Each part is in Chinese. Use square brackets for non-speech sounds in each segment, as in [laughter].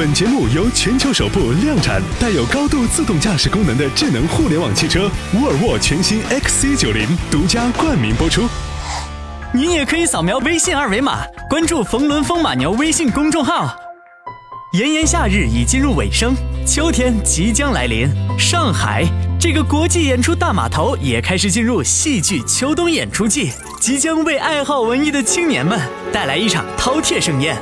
本节目由全球首部量产带有高度自动驾驶功能的智能互联网汽车沃尔沃全新 XC90 独家冠名播出。您也可以扫描微信二维码，关注“冯仑风马牛”微信公众号。炎炎夏日已进入尾声，秋天即将来临。上海这个国际演出大码头也开始进入戏剧秋冬演出季，即将为爱好文艺的青年们带来一场饕餮盛宴。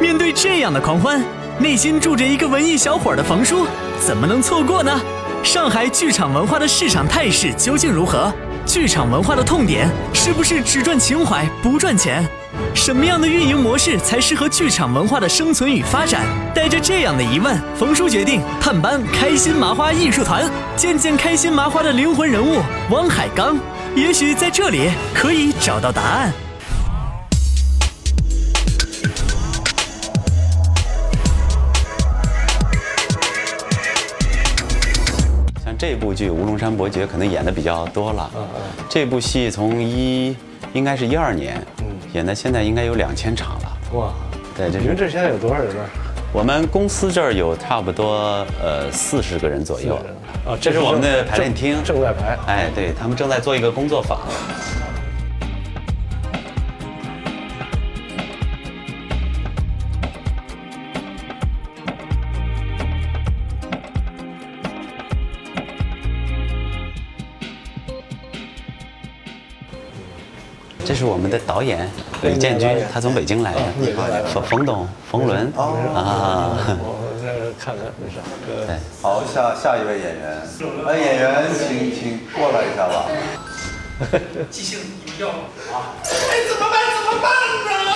面对这样的狂欢，内心住着一个文艺小伙的冯叔，怎么能错过呢？上海剧场文化的市场态势究竟如何？剧场文化的痛点是不是只赚情怀不赚钱？什么样的运营模式才适合剧场文化的生存与发展？带着这样的疑问，冯叔决定探班开心麻花艺术团，见见开心麻花的灵魂人物汪海刚，也许在这里可以找到答案。这部剧《乌龙山伯爵》可能演的比较多了，这部戏从一应该是一二年，演到现在应该有两千场了。哇，对，这你们是这现在有多少人呢？我们公司这儿有差不多呃四十个人左右。啊，这是我们的排练厅正正在排。哎，对他们正在做一个工作坊。是我们的导演李建军，他从北京来的。冯冯董，冯仑啊。我在这看看，没事。对，好，下下一位演员，哎演员，请请过来一下吧。[laughs] 即兴有要啊！哎，怎么办？怎么办呢？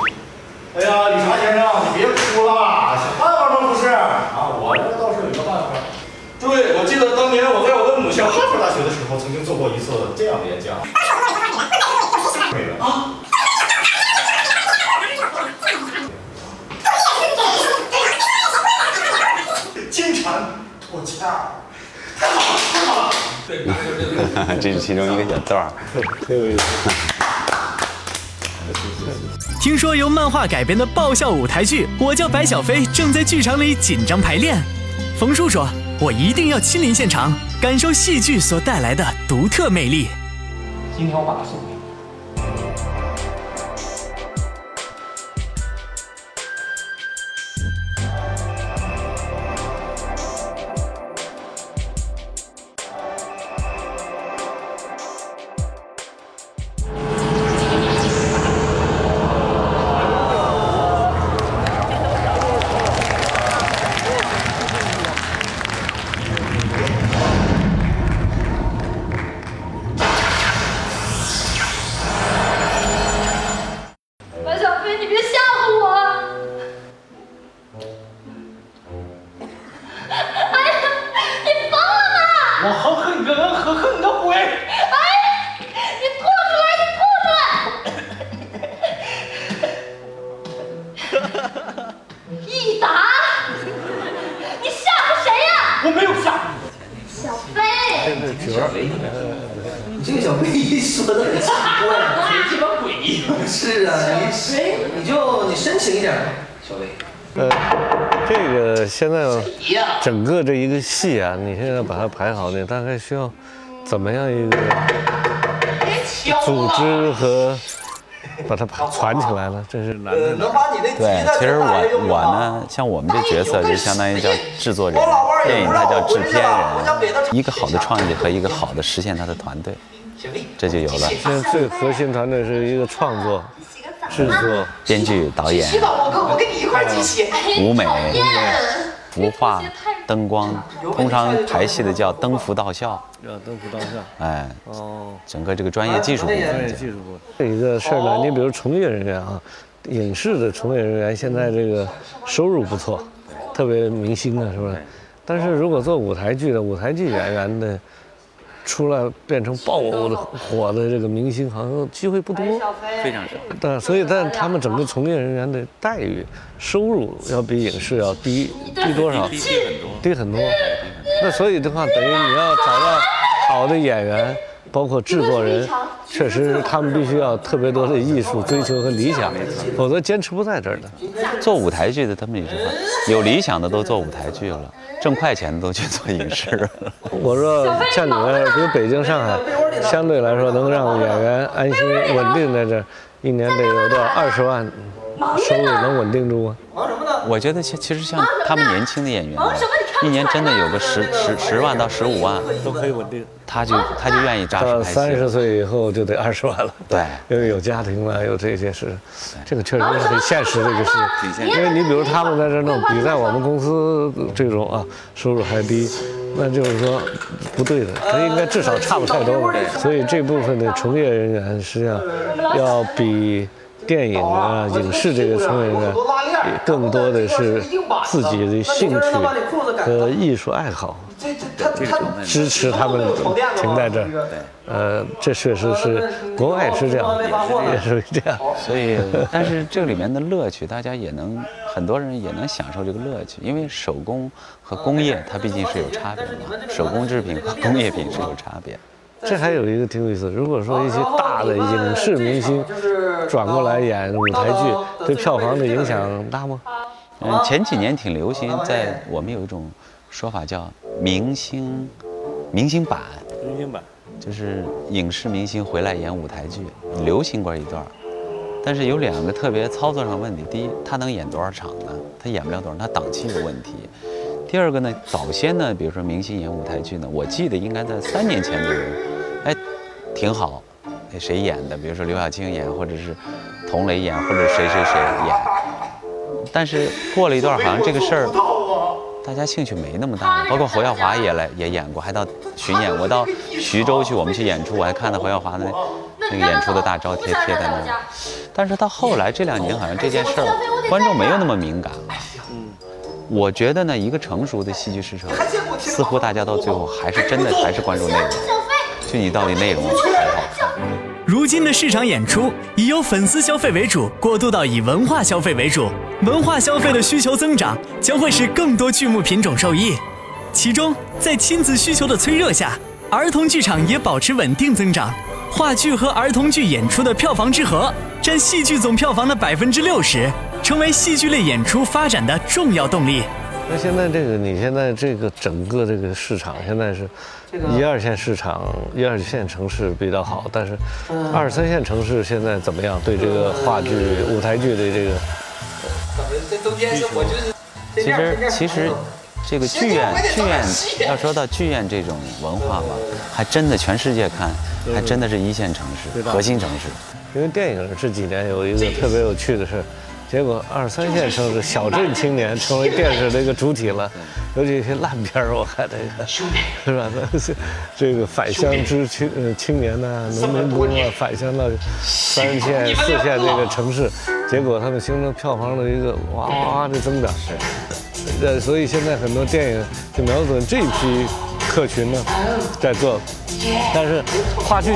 [laughs] 哎呀，理查先生，你别哭了，想办法吗？不是啊，我这倒是有一个办法。对，我记得当年我在我的母校哈佛大学的时候，曾经做过一次这样的演讲。啊！金蝉脱壳。太好了，太好了！这是其中一个小段儿。挺有意思。听说由漫画改编的爆笑舞台剧《我叫白小飞》正在剧场里紧张排练。冯叔说：“我一定要亲临现场，感受戏剧所带来的独特魅力。今天我把它送戏啊，你现在把它排好，你大概需要怎么样一个组织和把它排传起来了？这是难的。能把你那对，其实我我呢，像我们这角色就相当于叫制作人，电影它叫制片人，一个好的创意和一个好的实现它的团队，这就有了。现在最核心团队是一个创作、制作、编剧、导演、洗澡，我跟我跟你一块儿机器。舞美、厌服化、灯光，通常排戏的叫灯服道校，要灯服道校。哎，哦，整个这个专业技术部专业分。技术部。这一个事儿呢，你比如从业人员啊，影视的从业人员现在这个收入不错，特别明星啊，是不是？但是如果做舞台剧的舞台剧演员的，出来变成爆的火的这个明星，好像机会不多。非常少。但所以，但他们整个从业人员的待遇、收入要比影视要低低多少？低低很多。低很多。那所以的话，等于你要找到好的演员，包括制作人，确实他们必须要特别多的艺术追求和理想，否则坚持不在这儿的。做舞台剧的，他们也是有理想的都做舞台剧了，挣快钱的都去做影视。了。我说像你们，比如北京、上海，相对来说能让演员安心稳定在这，一年得有多少二十万收入能稳定住吗？我觉得其其实像他们年轻的演员呢，一年真的有个十十十万到十五万，都可以稳定。他就他就愿意扎实到拍戏。三十岁以后就得二十万了。对 [laughs] 因为有家庭了，有这些事，这个确实是很现实的一个事 [laughs] 情。因为你比如他们在这弄，比在我们公司这种啊收入还低，那就是说不对的，他应该至少差不太多吧。所以这部分的从业人员实际上要比电影啊、影视这个从业人员更多的是自己的兴趣和艺术爱好。支持他们停在这儿。呃，这确实是国外也是这样，也是这样。所以，但是这里面的乐趣，大家也能很多人也能享受这个乐趣，因为手工和工业它毕竟是有差别的嘛，手工制品和工业品是有差别。这还有一个挺有意思，如果说一些大的影视明星转过来演舞台剧，对票房的影响大吗？嗯，前几年挺流行，在我们有一种说法叫明星明星版，明星版。就是影视明星回来演舞台剧，流行过一段儿，但是有两个特别操作上的问题。第一，他能演多少场呢？他演不了多少，他档期有问题。第二个呢，早先呢，比如说明星演舞台剧呢，我记得应该在三年前左右，哎，挺好。那谁演的？比如说刘晓庆演，或者是佟磊演，或者谁谁谁演。但是过了一段，好像这个事儿。大家兴趣没那么大了，包括侯耀华也来也演过，还到巡演。我到徐州去，我们去演出，我还看到侯耀华的那个演出的大招贴贴在那儿。但是到后来这两年，好像这件事儿观众没有那么敏感了。嗯，我觉得呢，一个成熟的戏剧市场，似乎大家到最后还是真的还是关注内容，就你到底内容好不好看。如今的市场演出以由粉丝消费为主，过渡到以文化消费为主。文化消费的需求增长，将会使更多剧目品种受益。其中，在亲子需求的催热下，儿童剧场也保持稳定增长。话剧和儿童剧演出的票房之和占戏剧总票房的百分之六十，成为戏剧类演出发展的重要动力。那现在这个，你现在这个整个这个市场，现在是一二线市场、一二线城市比较好，但是二三线城市现在怎么样？对这个话剧、舞台剧的这个。这中间我就是其实其实，这个剧院剧院要说到剧院这种文化吧，还真的全世界看，还真的是一线城市、核心城市。因为电影这几年有一个特别有趣的事，结果二三线城市小镇青年成为电视的一个主体了，尤其一些烂片儿，我看这个是吧？那这个返乡之青青年呐，农民工啊，返乡到三线四线这个城市。结果他们形成票房的一个哇哇的增长，呃，所以现在很多电影就瞄准这批客群呢，在做，但是话剧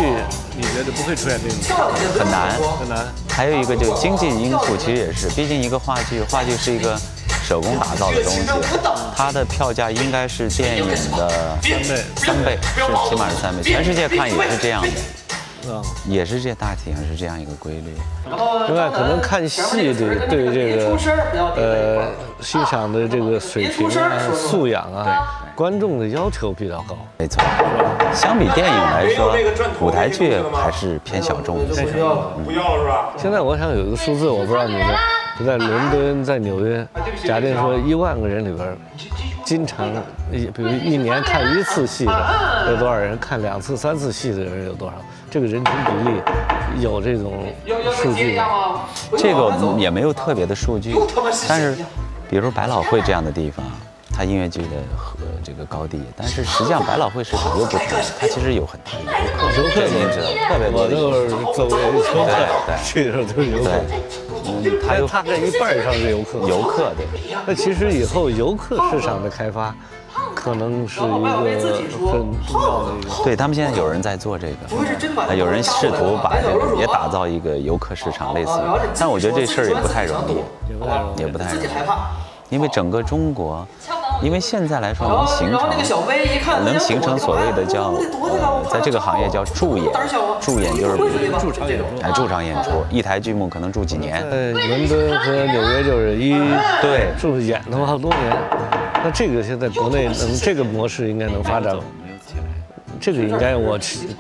你觉得不会出现这种？很难很难。还有一个就是经济因素，其实也是，毕竟一个话剧，话剧是一个手工打造的东西，它的票价应该是电影的三倍，三倍是起码是三倍，全世界看也是这样的。也是这大体上是这样一个规律。另外，可能看戏的对这个呃欣赏的这个水平啊、素养啊，观众的要求比较高。没错，相比电影来说，舞台剧还是偏小众一些。不要不要是吧？现在我想有一个数字，我不知道你们在伦敦、在纽约，假定说一万个人里边。经常一比如一年看一次戏的有多少人？看两次、三次戏的人有多少？这个人群比例有这种数据吗？这个也没有特别的数据，但是，比如百老汇这样的地方，它音乐剧的和这个高低，但是实际上百老汇市场又不同，它其实有很多游客，游客您知道，特别多的游客，作为游客，对去的时候都是游客。嗯，他有他这一半以上是游客，游客对。那其实以后游客市场的开发，可能是一个很重要的一个。对他们现在有人在做这个，有人试图把这个也打造一个游客市场，类似于。但我觉得这事儿也不太容易，也不太容易，也不太容易，因为整个中国因为现在来说能形然后那个小成薇一看，能形成所谓的叫呃，在这个行业叫驻演，驻演就是驻场演出。哎驻场演出，一台剧目可能驻几年。在伦敦和纽约就是一对驻演他妈好多年。那这个现在国内能这个模式应该能发展，这个应该我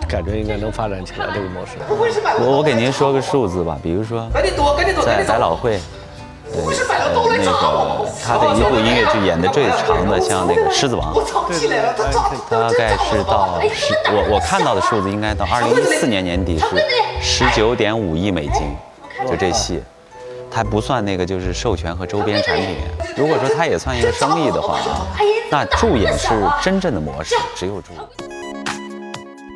感觉应该能发展起来这个模式。我我给您说个数字吧，比如说赶紧躲，赶对，呃，那个他的一部音乐剧演的最长的，像那个《狮子王》，大概是到十，我我看到的数字应该到二零一四年年底是十九点五亿美金，就这戏，它不算那个就是授权和周边产品。如果说它也算一个生意的话啊，那助演是真正的模式，只有助演。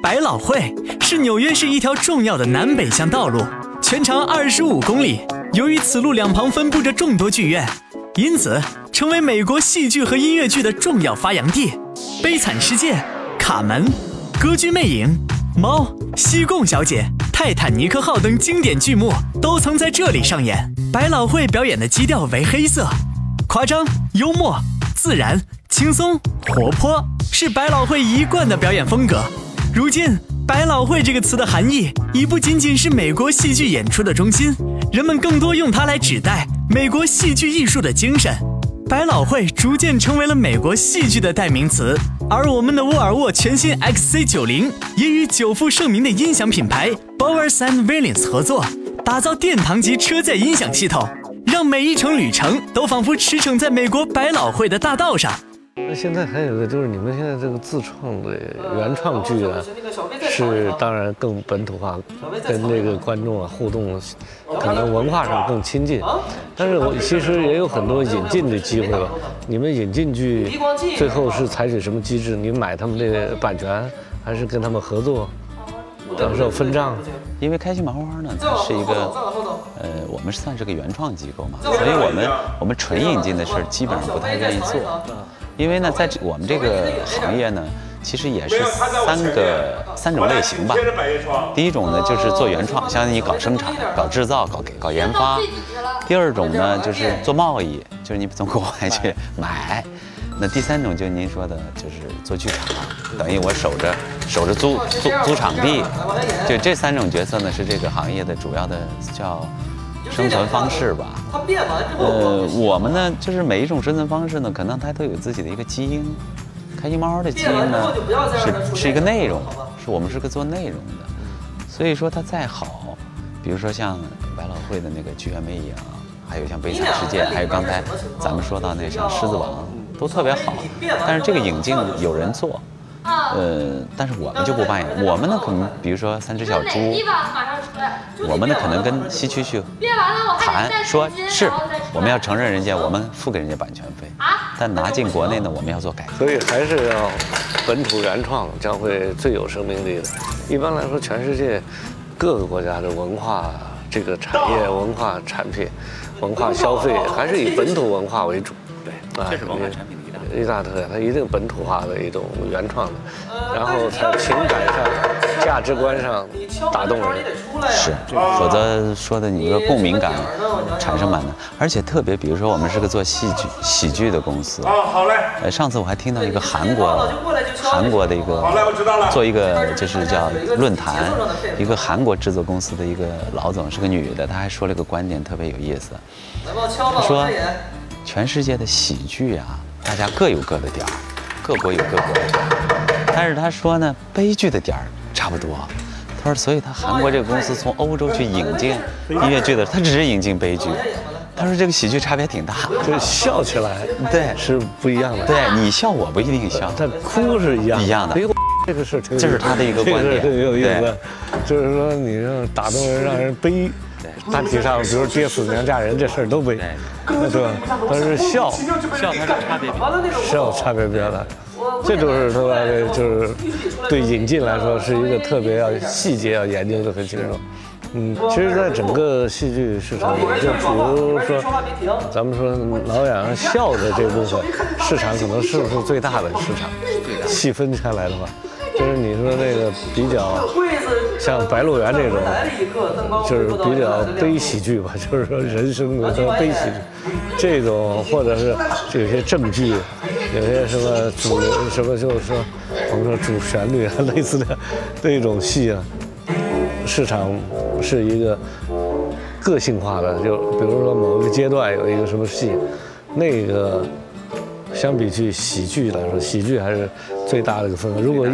百老汇是纽约市一条重要的南北向道路，全长二十五公里。由于此路两旁分布着众多剧院，因此成为美国戏剧和音乐剧的重要发扬地。《悲惨世界》《卡门》《歌剧魅影》《猫》《西贡小姐》《泰坦尼克号》等经典剧目都曾在这里上演。百老汇表演的基调为黑色，夸张、幽默、自然、轻松、活泼，是百老汇一贯的表演风格。如今，百老汇这个词的含义已不仅仅是美国戏剧演出的中心，人们更多用它来指代美国戏剧艺术的精神。百老汇逐渐成为了美国戏剧的代名词，而我们的沃尔沃全新 XC90 也与久负盛名的音响品牌 Bowers and Williams 合作，打造殿堂级车载音响系统，让每一程旅程都仿佛驰骋在美国百老汇的大道上。那现在还有一个就是你们现在这个自创的原创剧啊，是当然更本土化，跟那个观众啊互动，可能文化上更亲近。但是我其实也有很多引进的机会吧。你们引进剧最后是采取什么机制？你买他们这个版权，还是跟他们合作？到时候分账？因为开心麻花呢，它是一个，呃，我们算是个原创机构嘛，所以我们我们纯引进的事儿基本上不太愿意做，因为呢，在这我们这个行业呢，其实也是三个三种类型吧。第一种呢就是做原创，相当于你搞生产、搞制造、搞搞研发；第二种呢就是做贸易，就是你从国外去买；那第三种就是您说的，就是做剧场，等于我守着守着租租租场地。就这三种角色呢，是这个行业的主要的叫生存方式吧。它变完之后，呃，我们呢，就是每一种生存方式呢，可能它都有自己的一个基因。开心猫的基因呢，是是一个内容，是我们是个做内容的。所以说它再好，比如说像百老汇的那个剧院魅影，还有像悲惨世界，还有刚才咱们说到那个像狮子王，都特别好。但是这个引进有人做。呃，但是我们就不扮演，我们呢可能比如说三只小猪，我们呢可能跟西区去谈，说是我们要承认人家，我们付给人家版权费，但拿进国内呢，我们要做改革。所以还是要本土原创将会最有生命力的。一般来说，全世界各个国家的文化这个产业、文化产品、文化消费还是以本土文化为主。对，这是文化产品。一大特点，它一定本土化的一种原创的，然后在情感上、价值观上打动人，是，否则说的你一个共鸣感产生蛮难。而且特别，比如说我们是个做戏剧、喜剧的公司，啊，好嘞。呃，上次我还听到一个韩国、韩国的一个，好嘞，我知道了。做一个就是叫论坛，一个韩国制作公司的一个老总是个女的，她还说了一个观点特别有意思，她说全世界的喜剧啊。大家各有各的点儿，各国有各国的点儿，但是他说呢，悲剧的点儿差不多。他说，所以他韩国这个公司从欧洲去引进音乐剧的，他只是引进悲剧。他说这个喜剧差别挺大，就是笑起来对是不一样的。对你笑我不一定笑，但哭是一样一样的。这个是这是他的一个观点，挺有意思。就是说你让打动人，让人悲。大体上，比如爹死娘嫁人这事儿都悲，对吧？但是笑笑它是差别，笑差别比较大。这就是他妈的，就是对引进来说是一个特别要细节要研究的很清楚。嗯，其实，在整个戏剧市场里，就比如说，咱们说老演笑的这部分市场，可能是不是最大的市场？细分开来的话，就是你说那个比较。像《白鹿原》这种，就是比较悲喜剧吧，[laughs] 就是说人生的悲喜剧，这种或者是有些正剧，有些什么主流什么就是说我们说主旋律啊类似的这种戏啊，市场是一个个性化的，就比如说某一个阶段有一个什么戏，那个相比去喜剧来说，喜剧还是最大的一个份额。如果一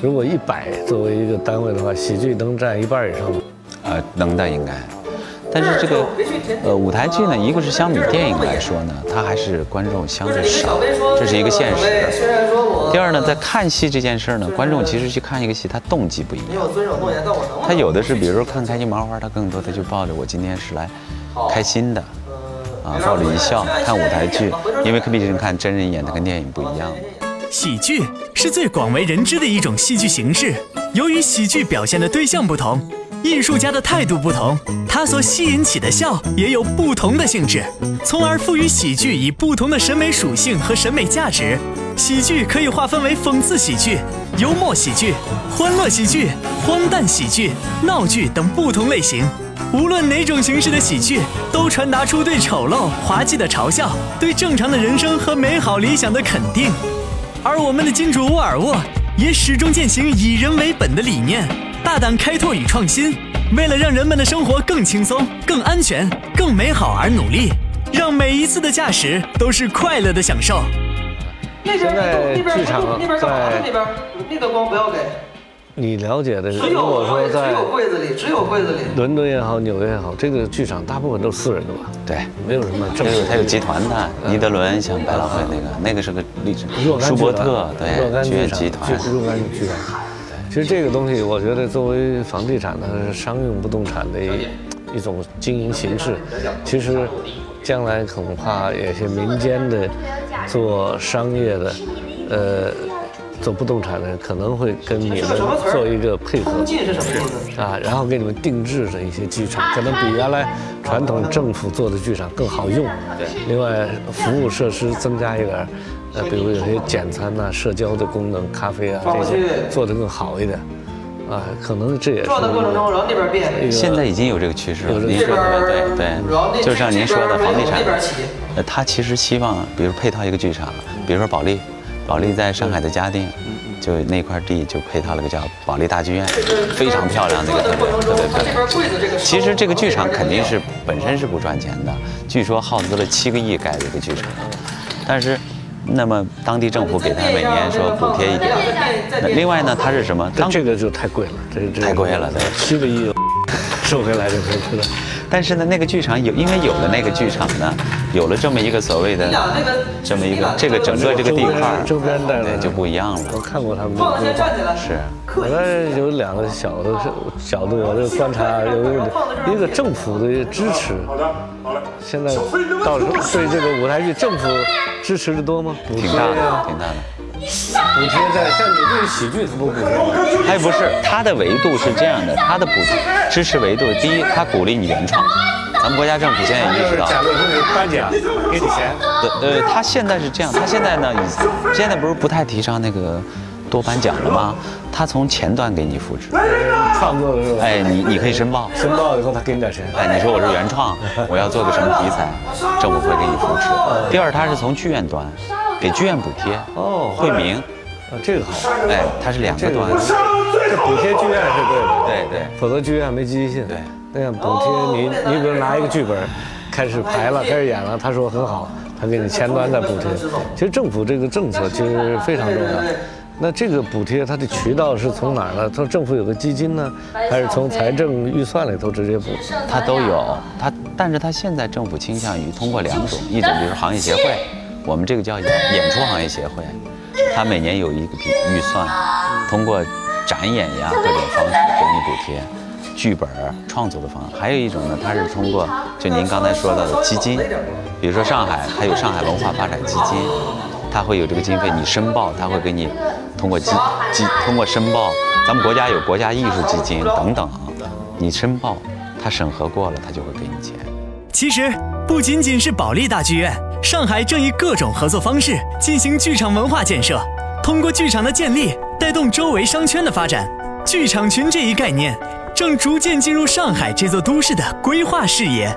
如果一百作为一个单位的话，喜剧能占一半以上吗？呃，能的应该。但是这个呃舞台剧呢，一个是相比电影来说呢，它还是观众相对少，这是一个现实。虽然说我第二呢，在看戏这件事儿呢，观众其实去看一个戏，他动机不一样。没有遵守诺言，但我能他有的是，比如说看开心麻花，他更多的就抱着我今天是来开心的，啊，抱着一笑看舞台剧，因为毕竟看真人演的跟电影不一样。喜剧是最广为人知的一种戏剧形式。由于喜剧表现的对象不同，艺术家的态度不同，它所吸引起的笑也有不同的性质，从而赋予喜剧以不同的审美属性和审美价值。喜剧可以划分为讽刺喜剧、幽默喜剧、欢乐喜剧、荒诞喜剧、闹剧等不同类型。无论哪种形式的喜剧，都传达出对丑陋、滑稽的嘲笑，对正常的人生和美好理想的肯定。而我们的金主沃尔沃也始终践行以人为本的理念，大胆开拓与创新，为了让人们的生活更轻松、更安全、更美好而努力，让每一次的驾驶都是快乐的享受。那边现在那边剧场那边干嘛那边那个光不要给，你了解的，只如果说在有柜子里，只有柜子里。伦敦也好，纽约也好，这个剧场大部分都是私人的吧？对，没有什么政府它有它有集团的，尼德伦像百老汇那个，那个是个历史若，干舒伯特若干对剧院场集团，就若干剧团。其实这个东西，我觉得作为房地产它是商用不动产的一一种经营形式。其实将来恐怕有些民间的做商业的，呃，做不动产的人可能会跟你们做一个配合。通进是什么意思？啊，然后给你们定制的一些剧场，可能比原来传统政府做的剧场更好用。对，另外服务设施增加一点儿，呃，比如有些简餐呐、社交的功能、咖啡啊这些做得更好一点。啊，可能这也是转的过程中，然后那边变，现在已经有这个趋势了。您说的对对就像您说的房地产那边起，呃，他其实希望，比如配套一个剧场，比如说保利，保利在上海的嘉定，就那块地就配套了个叫保利大剧院，非常漂亮，那个特别特别漂亮。其实这个剧场肯定是本身是不赚钱的，据说耗资了七个亿盖的一个剧场，但是，那么当地政府给他每年说补贴一点，那另外呢，它是什么？当这个就太贵了，这这太贵了对七个亿收回来就可以了。但是呢，那个剧场有，因为有了那个剧场呢，有了这么一个所谓的这么一个这个整个这个地块儿，周边的对就不一样了我。看过他们的放了规划先站起来。是，我那有两个小的角度，我就观察 [laughs] 有一个一个政府的支持。现在到时候对这个舞台剧政府支持的多吗？挺大的，挺大的。补贴在像你这个喜剧，它不补贴吗？还不是它的维度是这样的，它的补支持维度，第一，它鼓励你原创。咱们国家政府现在也意识到，假如说你颁奖，给你钱，对，呃，他现在是这样，他现在呢，以现在不是不太提倡那个多颁奖了吗？他从前端给你扶持，创作的时候，哎，你你可以申报，申报以后他给你点钱。哎，你说我是原创，我要做个什么题材，政府会给你扶持。第二，他是从剧院端给剧院补贴，哦惠民，啊，这个好，哎，它是两个端，这补贴剧院是对的，对对。否则剧院没积极性。对，那样补贴你，你比如拿一个剧本，开始排了，开始演了，他说很好，他给你前端再补贴。其实政府这个政策其实非常重要。那这个补贴它的渠道是从哪儿呢？从政府有个基金呢，还是从财政预算里头直接补？它都有，它，但是它现在政府倾向于通过两种，一种就是行业协会，我们这个叫演演出行业协会，它每年有一个笔预算，通过展演呀各种方式给你补贴，剧本儿创作的方案。还有一种呢，它是通过就您刚才说到的基金，比如说上海它有上海文化发展基金，它会有这个经费，你申报，它会给你通过基基通过申报，咱们国家有国家艺术基金等等，你申报，它审核过了，它就会给你钱。其实不仅仅是保利大剧院，上海正以各种合作方式进行剧场文化建设，通过剧场的建立，带动周围商圈的发展。剧场群这一概念正逐渐进入上海这座都市的规划视野。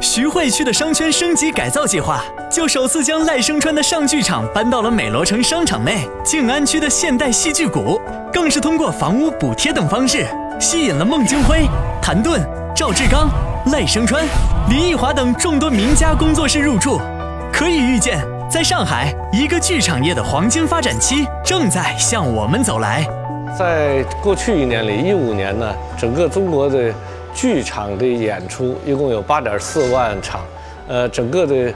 徐汇区的商圈升级改造计划就首次将赖声川的上剧场搬到了美罗城商场内。静安区的现代戏剧谷更是通过房屋补贴等方式，吸引了孟京辉、谭盾、赵志刚、赖声川、林奕华等众多名家工作室入驻。可以预见，在上海，一个剧场业的黄金发展期正在向我们走来。在过去一年里，一五年呢，整个中国的剧场的演出一共有八点四万场，呃，整个的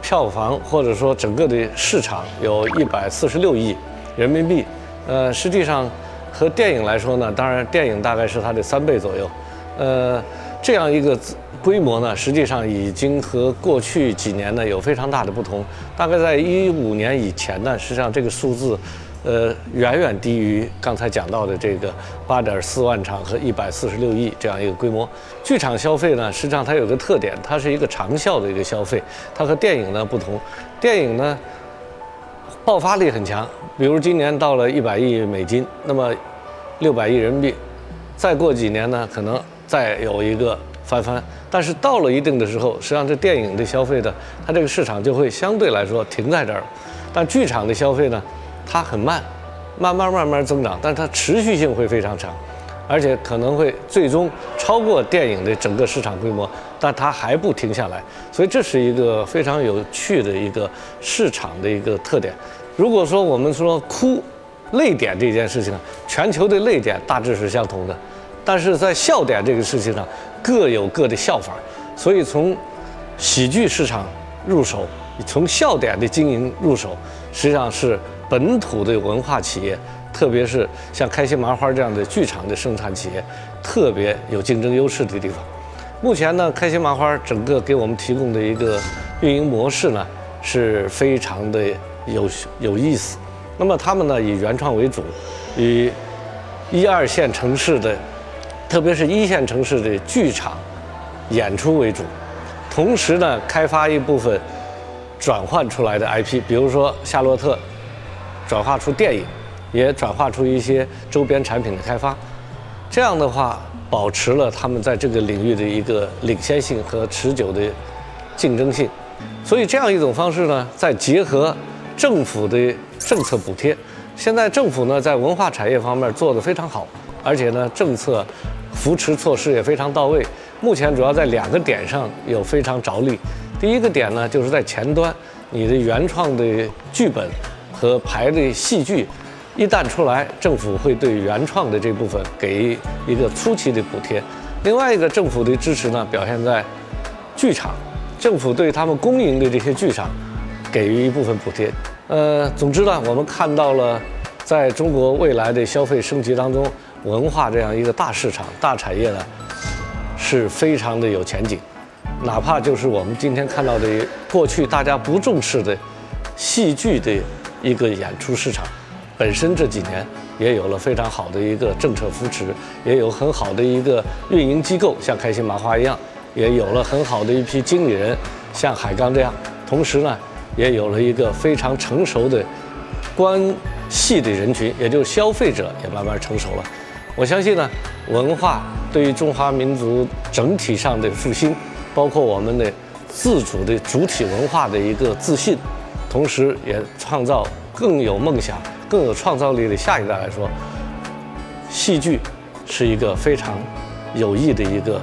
票房或者说整个的市场有一百四十六亿人民币，呃，实际上和电影来说呢，当然电影大概是它的三倍左右，呃，这样一个规模呢，实际上已经和过去几年呢有非常大的不同。大概在一五年以前呢，实际上这个数字。呃，远远低于刚才讲到的这个八点四万场和一百四十六亿这样一个规模。剧场消费呢，实际上它有个特点，它是一个长效的一个消费，它和电影呢不同。电影呢，爆发力很强，比如今年到了一百亿美金，那么六百亿人民币，再过几年呢，可能再有一个翻番。但是到了一定的时候，实际上这电影的消费的，它这个市场就会相对来说停在这儿。但剧场的消费呢？它很慢，慢慢慢慢增长，但是它持续性会非常长，而且可能会最终超过电影的整个市场规模，但它还不停下来，所以这是一个非常有趣的一个市场的一个特点。如果说我们说哭、泪点这件事情，全球的泪点大致是相同的，但是在笑点这个事情上各有各的笑法，所以从喜剧市场入手，从笑点的经营入手，实际上是。本土的文化企业，特别是像开心麻花这样的剧场的生产企业，特别有竞争优势的地方。目前呢，开心麻花整个给我们提供的一个运营模式呢，是非常的有有意思。那么他们呢，以原创为主，以一二线城市的，特别是一线城市的剧场演出为主，同时呢，开发一部分转换出来的 IP，比如说《夏洛特》。转化出电影，也转化出一些周边产品的开发，这样的话，保持了他们在这个领域的一个领先性和持久的竞争性。所以，这样一种方式呢，再结合政府的政策补贴，现在政府呢在文化产业方面做得非常好，而且呢政策扶持措施也非常到位。目前主要在两个点上有非常着力。第一个点呢，就是在前端，你的原创的剧本。和排的戏剧，一旦出来，政府会对原创的这部分给予一个初期的补贴。另外一个政府的支持呢，表现在剧场，政府对他们公营的这些剧场给予一部分补贴。呃，总之呢，我们看到了，在中国未来的消费升级当中，文化这样一个大市场、大产业呢，是非常的有前景。哪怕就是我们今天看到的过去大家不重视的戏剧的。一个演出市场，本身这几年也有了非常好的一个政策扶持，也有很好的一个运营机构，像开心麻花一样，也有了很好的一批经理人，像海刚这样。同时呢，也有了一个非常成熟的观戏的人群，也就是消费者也慢慢成熟了。我相信呢，文化对于中华民族整体上的复兴，包括我们的自主的主体文化的一个自信。同时，也创造更有梦想、更有创造力的下一代来说，戏剧是一个非常有益的一个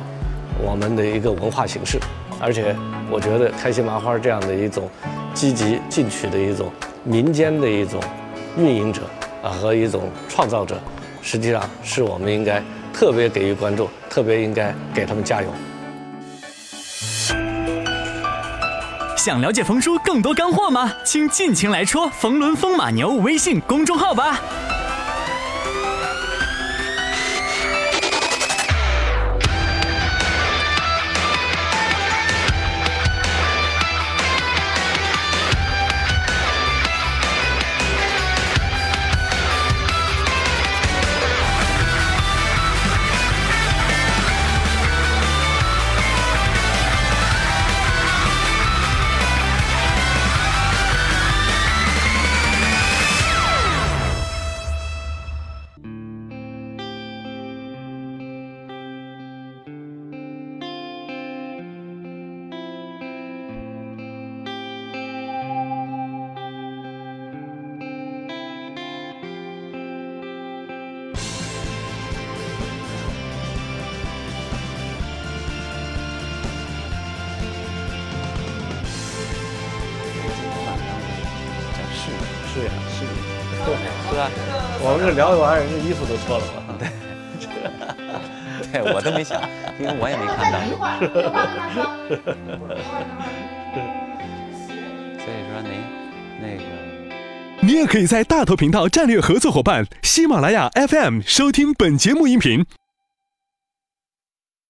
我们的一个文化形式。而且，我觉得开心麻花这样的一种积极进取的一种民间的一种运营者啊和一种创造者，实际上是我们应该特别给予关注，特别应该给他们加油。想了解冯叔更多干货吗？请尽情来戳冯仑风马牛微信公众号吧。我们这聊完，人家衣服都脱了嘛。[laughs] 对，我都没想，因为我也没看到。[laughs] 所以说您那个。你也可以在大头频道战略合作伙伴喜马拉雅 FM 收听本节目音频。